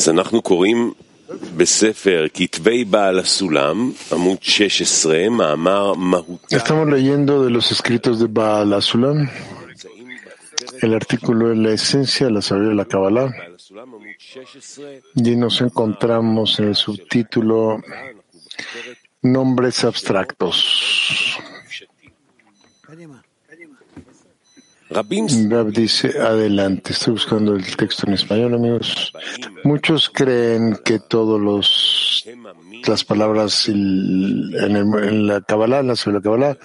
אז אנחנו קוראים בספר כתבי בעל הסולם, עמוד 16, מאמר מהותה. Estamos leyendo de los escritos de Baal Asulam, el artículo de la esencia de la sabiduría de la Kabbalah, בעל הסולם, עמוד 16, y nos encontramos en el subtítulo Nombres abstractos. Rab dice, adelante, estoy buscando el texto en español, amigos. Muchos creen que todos los las palabras en, el- en la Kabbalah, en la Kabbalah,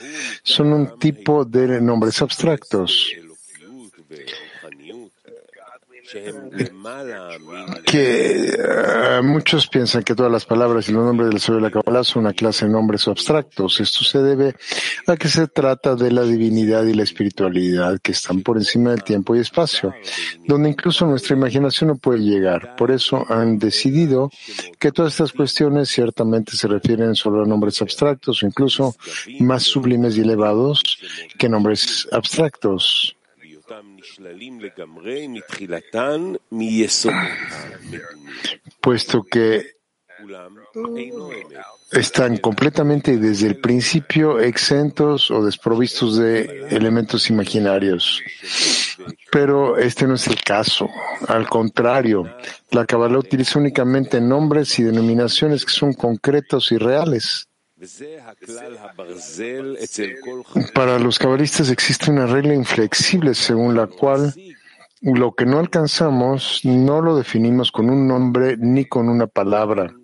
son un tipo de nombres abstractos. Que eh, muchos piensan que todas las palabras y los nombres de la sabiduría de la Kabbalah son una clase de nombres abstractos. Esto se debe a que se trata de la divinidad y la espiritualidad que están por encima del tiempo y espacio, donde incluso nuestra imaginación no puede llegar. Por eso han decidido que todas estas cuestiones ciertamente se refieren solo a nombres abstractos o incluso más sublimes y elevados que nombres abstractos puesto que están completamente desde el principio exentos o desprovistos de elementos imaginarios. Pero este no es el caso. Al contrario, la Kabbalah utiliza únicamente nombres y denominaciones que son concretos y reales. Para los cabalistas existe una regla inflexible según la cual lo que no alcanzamos no lo definimos con un nombre ni con una palabra.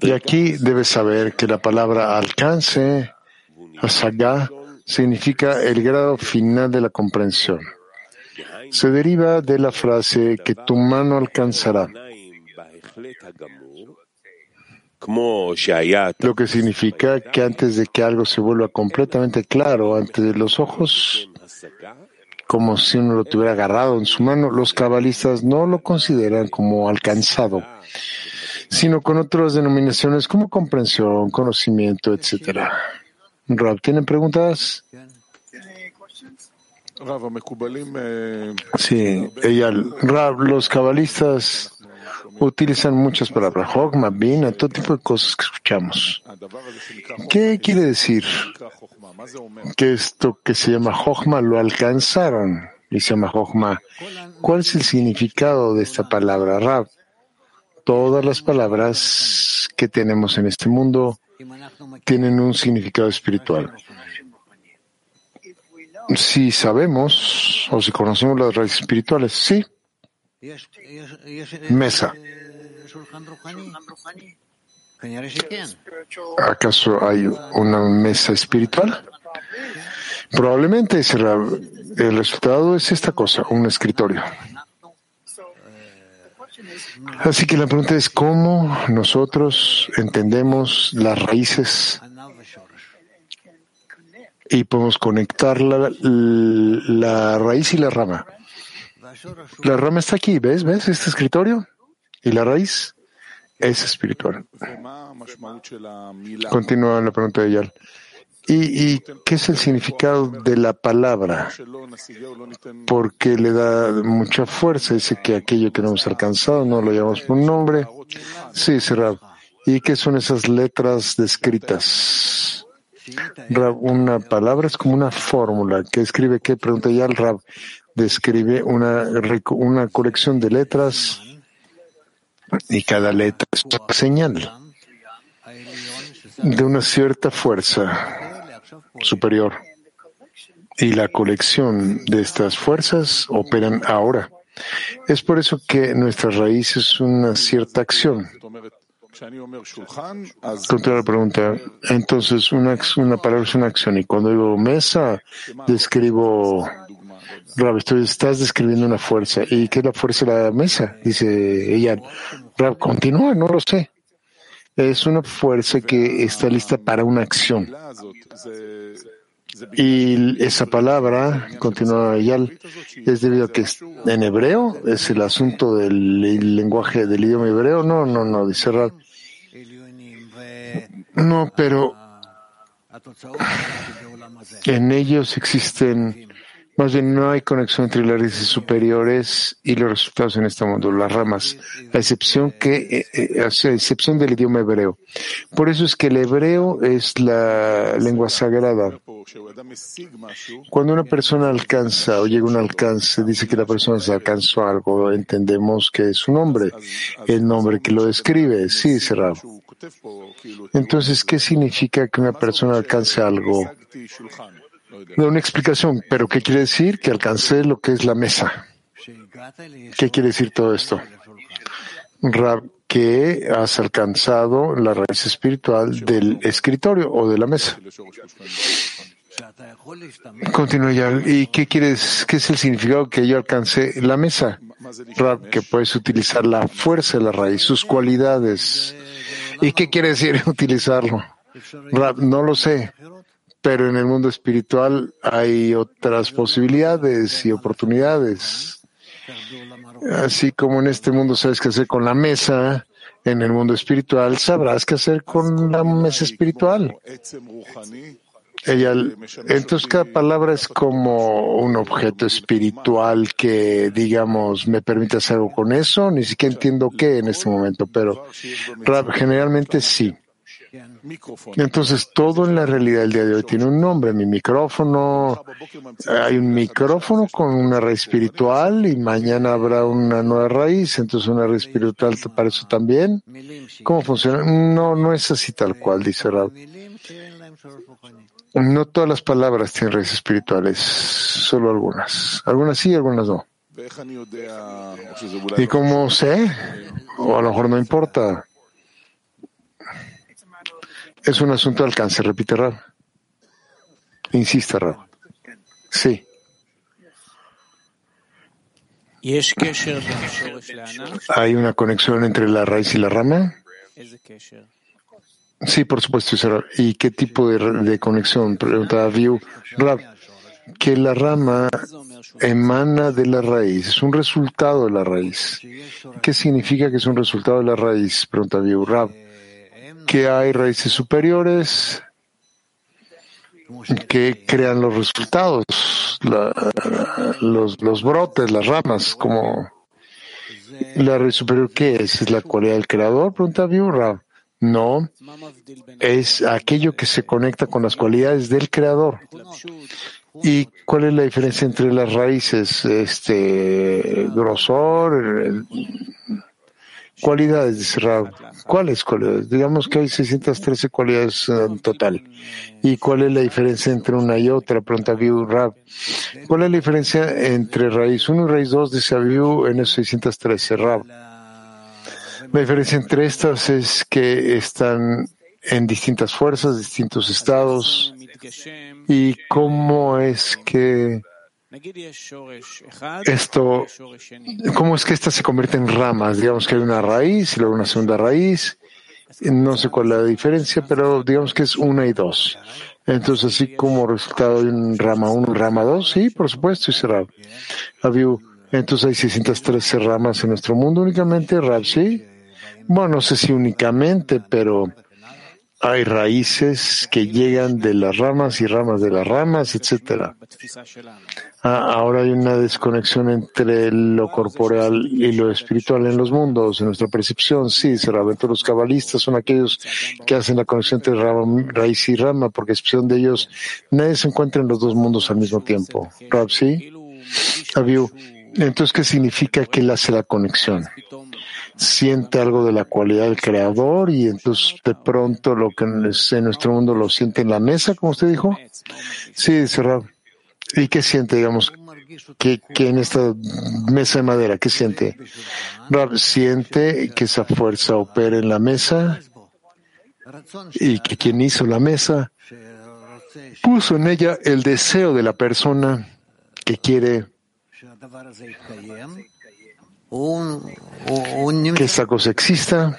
Y aquí debes saber que la palabra alcance, asagá, significa el grado final de la comprensión. Se deriva de la frase que tu mano alcanzará lo que significa que antes de que algo se vuelva completamente claro ante los ojos, como si uno lo tuviera agarrado en su mano, los cabalistas no lo consideran como alcanzado, sino con otras denominaciones como comprensión, conocimiento, etc. Rob, ¿tienen preguntas? Sí, ella, Rab, los cabalistas utilizan muchas palabras, Hogma, Bina, todo tipo de cosas que escuchamos. ¿Qué quiere decir? Que esto que se llama Hogma lo alcanzaron y se llama Hogma. ¿Cuál es el significado de esta palabra, Rab? Todas las palabras que tenemos en este mundo tienen un significado espiritual. Si sabemos o si conocemos las raíces espirituales, sí. Mesa. ¿Acaso hay una mesa espiritual? Probablemente el resultado es esta cosa, un escritorio. Así que la pregunta es cómo nosotros entendemos las raíces y podemos conectar la, la raíz y la rama. La rama está aquí, ¿ves? ¿Ves este escritorio? Y la raíz es espiritual. Continúa la pregunta de Yal. ¿Y, qué es el significado de la palabra? Porque le da mucha fuerza. Dice que aquello que no hemos alcanzado no lo llamamos por nombre. Sí, sí, Rab. ¿Y qué son esas letras descritas? Rab, una palabra es como una fórmula que escribe que pregunta ya al Rab describe una, una colección de letras y cada letra es una señal de una cierta fuerza superior. Y la colección de estas fuerzas operan ahora. Es por eso que nuestra raíz es una cierta acción. Contra la pregunta, entonces una, una palabra es una acción y cuando digo mesa, describo Rab, tú estás describiendo una fuerza. ¿Y qué es la fuerza de la mesa? Dice ella. Rab, continúa, no lo sé. Es una fuerza que está lista para una acción. Y esa palabra, continúa Ayal, es debido a que en hebreo es el asunto del lenguaje del idioma hebreo. No, no, no, dice Rab. No, pero en ellos existen más bien, no hay conexión entre las raíces superiores y los resultados en este mundo, las ramas, a excepción que, eh, eh, excepción del idioma hebreo. Por eso es que el hebreo es la lengua sagrada. Cuando una persona alcanza o llega a un alcance, dice que la persona se alcanzó algo, entendemos que es un nombre, el nombre que lo describe. Sí, Rab. Entonces, ¿qué significa que una persona alcance algo? Da una explicación, pero ¿qué quiere decir? Que alcancé lo que es la mesa. ¿Qué quiere decir todo esto? Rab, que has alcanzado la raíz espiritual del escritorio o de la mesa. Continúa ya. ¿Y qué quieres? ¿Qué es el significado que yo alcancé la mesa? Rab, que puedes utilizar la fuerza de la raíz, sus cualidades. ¿Y qué quiere decir utilizarlo? Rab, no lo sé pero en el mundo espiritual hay otras posibilidades y oportunidades. Así como en este mundo sabes qué hacer con la mesa, en el mundo espiritual sabrás qué hacer con la mesa espiritual. Ella, entonces cada palabra es como un objeto espiritual que, digamos, me permite hacer algo con eso. Ni siquiera entiendo qué en este momento, pero generalmente sí. Entonces, todo en la realidad del día de hoy tiene un nombre. Mi micrófono, hay un micrófono con una raíz espiritual y mañana habrá una nueva raíz, entonces una raíz espiritual para eso también. ¿Cómo funciona? No, no es así tal cual, dice Rab. No todas las palabras tienen raíces espirituales, solo algunas. Algunas sí, algunas no. ¿Y cómo sé? O a lo mejor no importa. Es un asunto de alcance, repite Rab. Insiste Rab. Sí. ¿Hay una conexión entre la raíz y la rama? Sí, por supuesto. ¿Y qué tipo de, conexión? Pregunta View. Rab, que la rama emana de la raíz, es un resultado de la raíz. ¿Qué significa que es un resultado de la raíz? Pregunta View. Rab que hay raíces superiores que crean los resultados, los, los brotes, las ramas, como la raíz superior, ¿qué es? ¿Es la cualidad del creador? Pregunta Biurra. No, es aquello que se conecta con las cualidades del creador. ¿Y cuál es la diferencia entre las raíces? Este grosor, Cualidades, dice Rab. ¿Cuáles cualidades? Digamos que hay 613 cualidades en total. ¿Y cuál es la diferencia entre una y otra? Pregunta Abiu Rab. ¿Cuál es la diferencia entre raíz 1 y raíz 2? Dice Abiu en esos 613 Rab. La diferencia entre estas es que están en distintas fuerzas, distintos estados. ¿Y cómo es que esto, ¿cómo es que esta se convierte en ramas? Digamos que hay una raíz y luego una segunda raíz. No sé cuál es la diferencia, pero digamos que es una y dos. Entonces, así como resultado de un rama 1 rama 2, sí, por supuesto, y cerrado. Entonces hay 613 ramas en nuestro mundo únicamente, Rab, sí. Bueno, no sé si únicamente, pero hay raíces que llegan de las ramas y ramas de las ramas, etcétera. Ah, ahora hay una desconexión entre lo corporal y lo espiritual en los mundos, en nuestra percepción. Sí, se los cabalistas son aquellos que hacen la conexión entre raíz y rama, porque excepción de ellos nadie se encuentra en los dos mundos al mismo tiempo. Rab, sí. Entonces, ¿qué significa que él hace la conexión? Siente algo de la cualidad del creador y entonces de pronto lo que en nuestro mundo lo siente en la mesa, como usted dijo. Sí, dice Rab. ¿Y qué siente, digamos, que, en esta mesa de madera, qué siente? Rab siente que esa fuerza opera en la mesa y que quien hizo la mesa puso en ella el deseo de la persona que quiere que esta cosa exista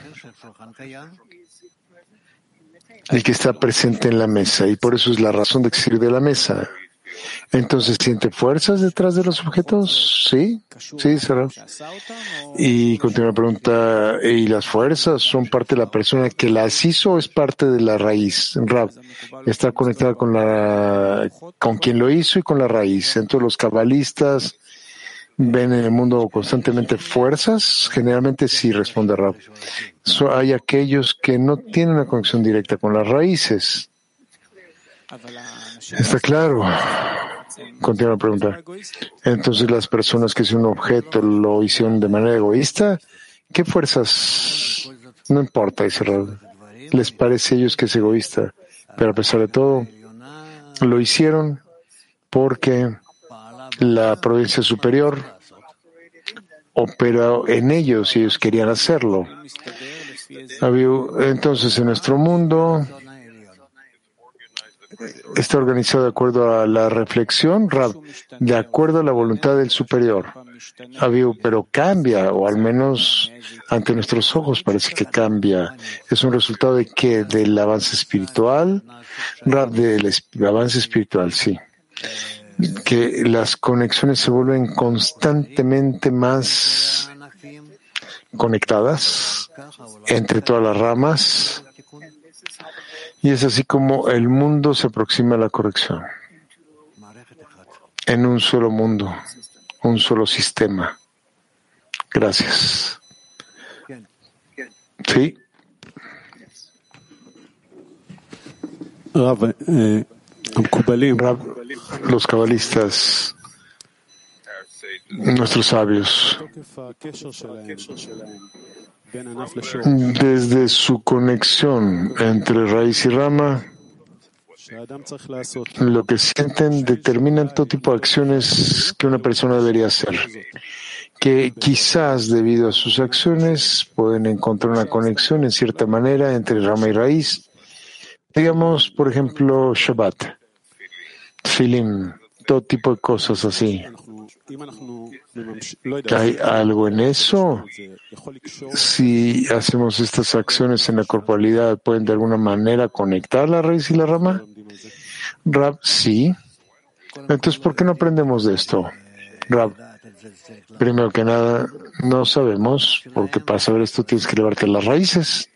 y que está presente en la mesa. Y por eso es la razón de existir de la mesa. Entonces, ¿siente fuerzas detrás de los objetos? Sí, sí, será. Y continúa la pregunta, ¿y las fuerzas son parte de la persona que las hizo o es parte de la raíz? Rab, está conectada con la, con quien lo hizo y con la raíz. Entonces, los cabalistas ven en el mundo constantemente fuerzas. Generalmente sí, responde Rab. Hay aquellos que no tienen una conexión directa con las raíces. Está claro. Continúa la pregunta. Entonces, las personas que son un objeto lo hicieron de manera egoísta, ¿qué fuerzas? No importa, dice Rab. Les parece a ellos que es egoísta, pero a pesar de todo, lo hicieron porque la provincia superior operó en ellos y ellos querían hacerlo. Entonces, en nuestro mundo, está organizado de acuerdo a la reflexión, de acuerdo a la voluntad del superior. Pero cambia, o al menos ante nuestros ojos parece que cambia. Es un resultado de que del avance espiritual, del avance espiritual, sí. Que las conexiones se vuelven constantemente más conectadas entre todas las ramas y es así como el mundo se aproxima a la corrección. En un solo mundo, un solo sistema. Gracias. Sí. Eh, los cabalistas, nuestros sabios, desde su conexión entre raíz y rama, lo que sienten determinan todo tipo de acciones que una persona debería hacer, que quizás debido a sus acciones pueden encontrar una conexión en cierta manera entre rama y raíz. Digamos, por ejemplo, Shabbat, Filim, todo tipo de cosas así. ¿Hay algo en eso? Si hacemos estas acciones en la corporalidad, ¿pueden de alguna manera conectar la raíz y la rama? Rab, sí. Entonces, ¿por qué no aprendemos de esto? Rab, primero que nada, no sabemos, porque para saber esto tienes que elevarte las raíces.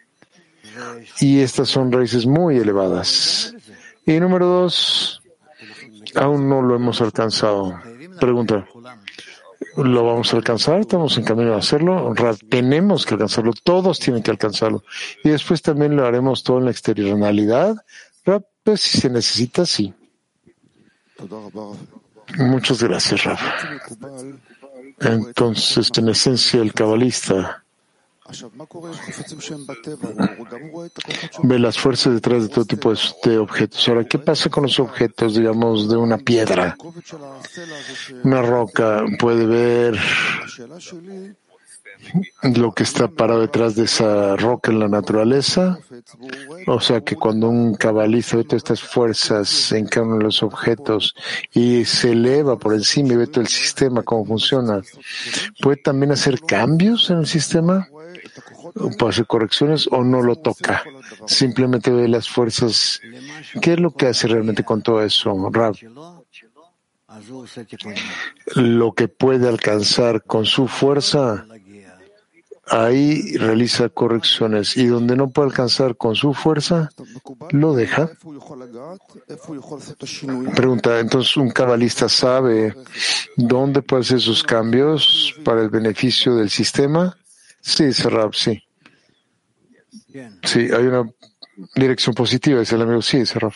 Y estas son raíces muy elevadas. Y número dos, aún no lo hemos alcanzado. Pregunta. ¿Lo vamos a alcanzar? ¿Estamos en camino a hacerlo? Tenemos que alcanzarlo. Todos tienen que alcanzarlo. Y después también lo haremos todo en la exterioralidad. Pues si se necesita, sí. Muchas gracias, Rafa. Entonces, en esencia, el cabalista ve las fuerzas detrás de todo tipo de objetos. Ahora, ¿qué pasa con los objetos, digamos, de una piedra? Una roca puede ver lo que está parado detrás de esa roca en la naturaleza. O sea que cuando un cabalista ve todas estas fuerzas en cada de los objetos y se eleva por encima y ve todo el sistema, cómo funciona, ¿puede también hacer cambios en el sistema? ¿Puede hacer correcciones o no lo toca? Simplemente ve las fuerzas. ¿Qué es lo que hace realmente con todo eso, Rab? Lo que puede alcanzar con su fuerza, ahí realiza correcciones y donde no puede alcanzar con su fuerza, lo deja. Pregunta, entonces un cabalista sabe dónde puede hacer sus cambios para el beneficio del sistema. Sí, Serrab, sí. Sí, hay una dirección positiva, dice el amigo. Sí, Serrab.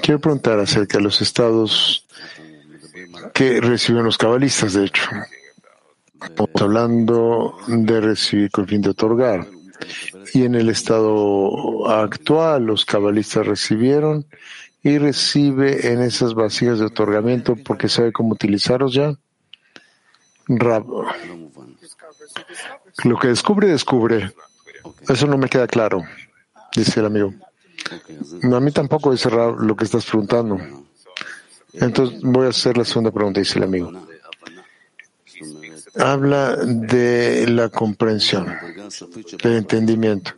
Quiero preguntar acerca de los estados que reciben los cabalistas, de hecho. Estamos hablando de recibir con el fin de otorgar. Y en el estado actual, los cabalistas recibieron y recibe en esas vasijas de otorgamiento porque sabe cómo utilizarlos ya. Lo que descubre, descubre. Eso no me queda claro, dice el amigo. A mí tampoco dice Rab lo que estás preguntando. Entonces voy a hacer la segunda pregunta, dice el amigo. Habla de la comprensión, del entendimiento.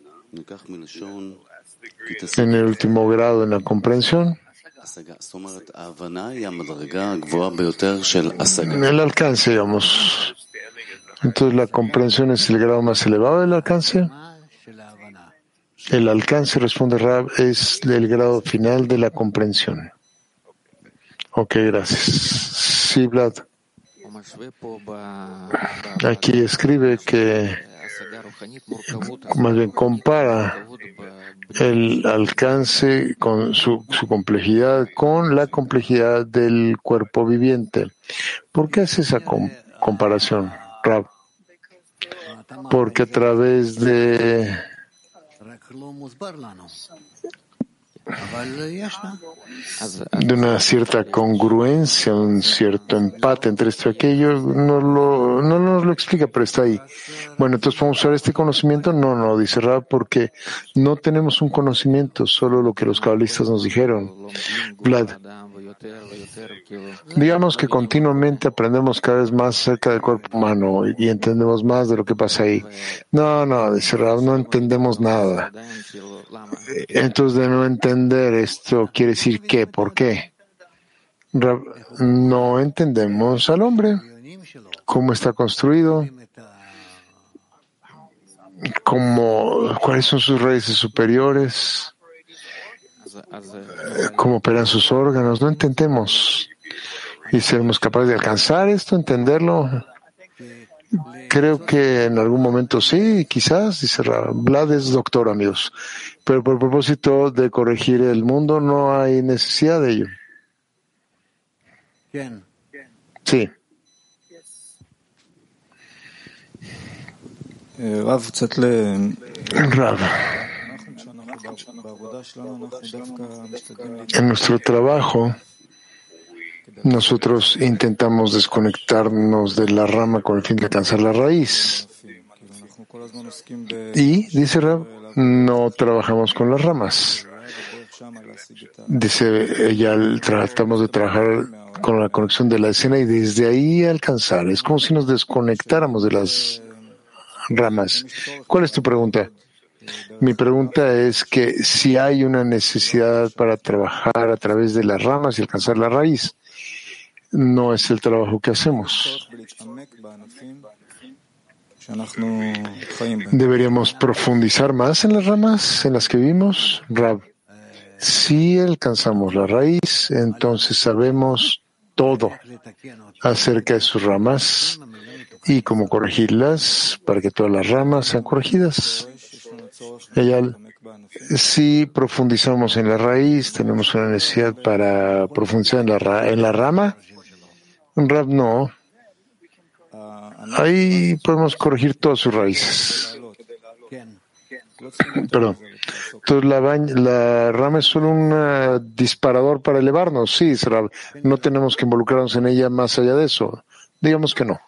en el último grado en la comprensión. El alcance, digamos. Entonces, ¿la comprensión es el grado más elevado del alcance? El alcance, responde Rab, es el grado final de la comprensión. Ok, gracias. Sí, Vlad. Aquí escribe que más bien compara el alcance con su, su, complejidad con la complejidad del cuerpo viviente. ¿Por qué hace esa com comparación, Rab? Porque a través de de una cierta congruencia, un cierto empate entre esto y aquello, no, lo, no nos lo explica, pero está ahí. Bueno, entonces podemos usar este conocimiento. No, no, dice Rab, porque no tenemos un conocimiento, solo lo que los cabalistas nos dijeron. Vlad. Digamos que continuamente aprendemos cada vez más acerca del cuerpo humano y entendemos más de lo que pasa ahí. No, no, dice Rab, no entendemos nada. Entonces, de no entender esto, quiere decir que, ¿por qué? No entendemos al hombre, cómo está construido, cómo, cuáles son sus raíces superiores cómo operan sus órganos, no entendemos. Y seremos capaces de alcanzar esto, entenderlo. Creo que en algún momento sí, quizás, dice Vlad es doctor, amigos. Pero por propósito de corregir el mundo no hay necesidad de ello. Sí. Rav. En nuestro trabajo, nosotros intentamos desconectarnos de la rama con el fin de alcanzar la raíz. Y, dice Rab, no trabajamos con las ramas. Dice ella, tratamos de trabajar con la conexión de la escena y desde ahí alcanzar. Es como si nos desconectáramos de las ramas. ¿Cuál es tu pregunta? Mi pregunta es que si hay una necesidad para trabajar a través de las ramas y alcanzar la raíz, no es el trabajo que hacemos. ¿Deberíamos profundizar más en las ramas en las que vivimos? Rab, si alcanzamos la raíz, entonces sabemos todo acerca de sus ramas y cómo corregirlas para que todas las ramas sean corregidas. Ella, si profundizamos en la raíz, tenemos una necesidad para profundizar en la, en la rama. Un rap no. Ahí podemos corregir todas sus raíces. Perdón. Entonces la, la, rama es solo un uh, disparador para elevarnos. Sí, no tenemos que involucrarnos en ella más allá de eso. Digamos que no.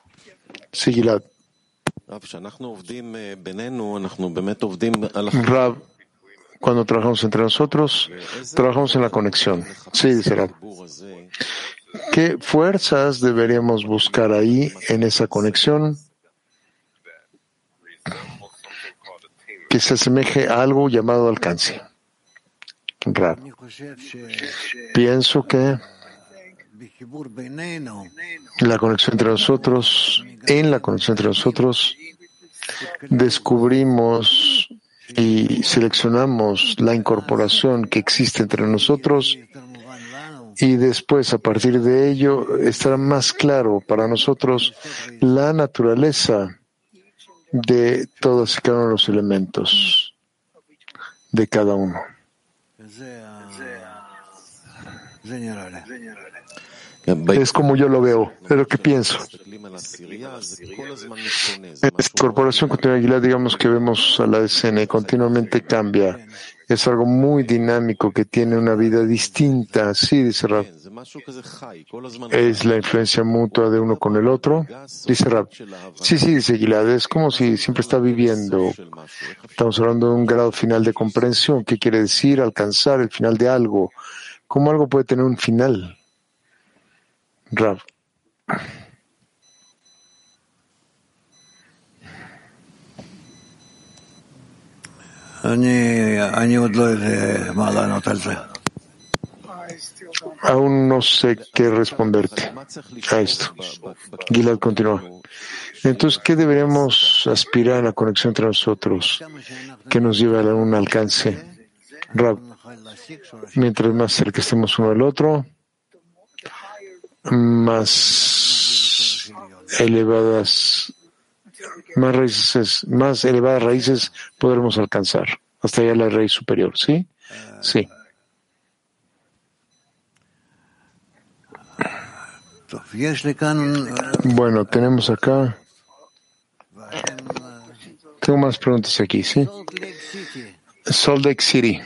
Sigilad. Rab, cuando trabajamos entre nosotros, trabajamos en la conexión. Sí, dice Rab. ¿Qué fuerzas deberíamos buscar ahí en esa conexión que se asemeje a algo llamado alcance? Rab. Pienso que la conexión entre nosotros, en la conexión entre nosotros, descubrimos y seleccionamos la incorporación que existe entre nosotros y después a partir de ello estará más claro para nosotros la naturaleza de todos y cada uno de los elementos de cada uno. Es como yo lo veo, es lo que pienso. Corporación continua digamos que vemos a la escena y continuamente cambia. Es algo muy dinámico que tiene una vida distinta. Sí, dice Rab. Es la influencia mutua de uno con el otro. Dice Rab. Sí, sí, dice Gilad. Es como si siempre está viviendo. Estamos hablando de un grado final de comprensión. ¿Qué quiere decir? Alcanzar el final de algo. ¿Cómo algo puede tener un final? Rav. Aún no sé qué responderte a esto. Gilad continúa. Entonces, ¿qué deberíamos aspirar a la conexión entre nosotros que nos lleve a un alcance? Rab, mientras más cerca estemos uno del otro, más elevadas, más raíces, más elevadas raíces podremos alcanzar. Hasta allá la raíz superior, ¿sí? Sí. Bueno, tenemos acá. Tengo más preguntas aquí, ¿sí? Salt Lake City.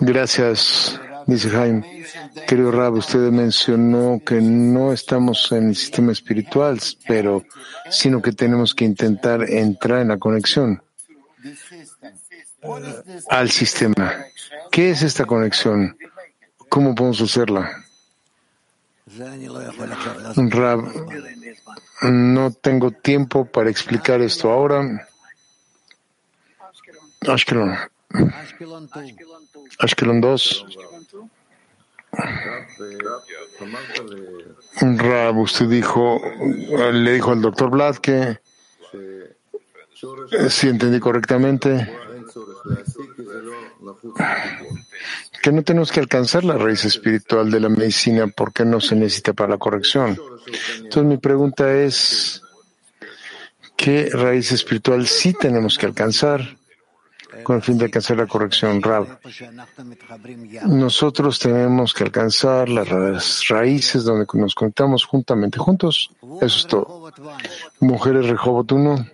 Gracias, dice Jaime. Querido Rab, usted mencionó que no estamos en el sistema espiritual, pero sino que tenemos que intentar entrar en la conexión al sistema. ¿Qué es esta conexión? ¿Cómo podemos hacerla? Rab, no tengo tiempo para explicar esto ahora. Ashkelon. Ashkelon 2. Rab, usted dijo, le dijo al doctor Vlad que, si entendí correctamente, que no tenemos que alcanzar la raíz espiritual de la medicina porque no se necesita para la corrección. Entonces mi pregunta es, ¿qué raíz espiritual sí tenemos que alcanzar? Con el fin de alcanzar la corrección Rab. Nosotros tenemos que alcanzar las raíces donde nos conectamos juntamente juntos. Eso es todo. Mujeres Rehobot 1.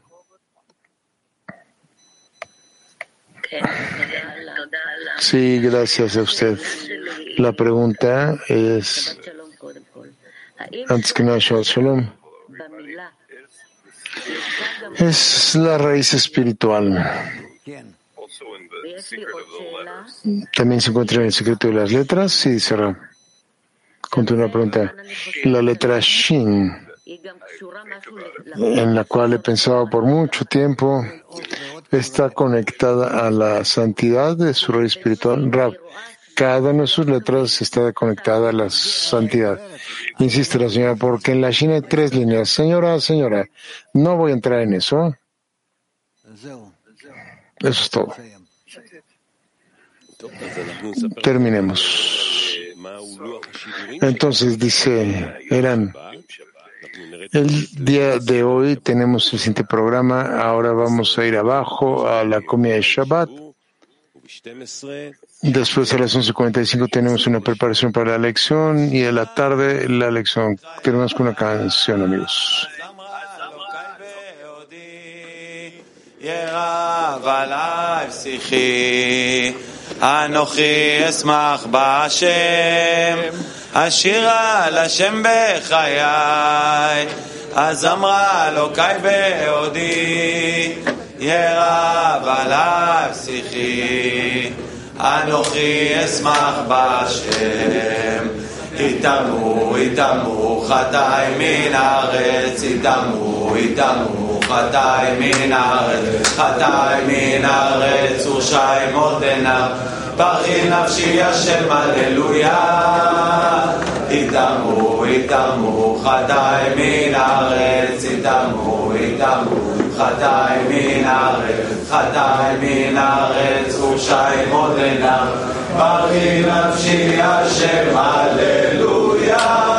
Sí, gracias a usted. La pregunta es, antes que nada, Shalom. Es la raíz espiritual. También se encuentra en el secreto de las letras. Sí, cerra. Continúa la pregunta. La letra Shin, en la cual he pensado por mucho tiempo, está conectada a la santidad de su raíz espiritual. Rab, cada una de sus letras está conectada a la santidad. Insiste la señora, porque en la Shin hay tres líneas. Señora, señora, no voy a entrar en eso. Eso es todo. Terminemos. Entonces dice Eran, el día de hoy tenemos el siguiente programa. Ahora vamos a ir abajo a la comida de Shabbat. Después a las 11.45 tenemos una preparación para la lección y a la tarde la lección. Tenemos con una canción, amigos. ירב עליי שיחי, אנוכי אשמח בהשם, אשירה על השם בחיי, אז אמרה אלוקיי בעודי, ירב עליי שיחי, אנוכי אשמח בהשם. יטמאו, יטמאו חטאי מן הארץ, יטמאו, יטמאו חטאי מן הארץ, חטאי מן הארץ ורשעים עוד ברכי נפשי השם הללויה. יטמאו, יטמאו חטאי מן הארץ, יטמאו, יטמאו חטאי מן הארץ, חטאי מן הארץ ורשעים עוד. ברכי נפשי השם הללויה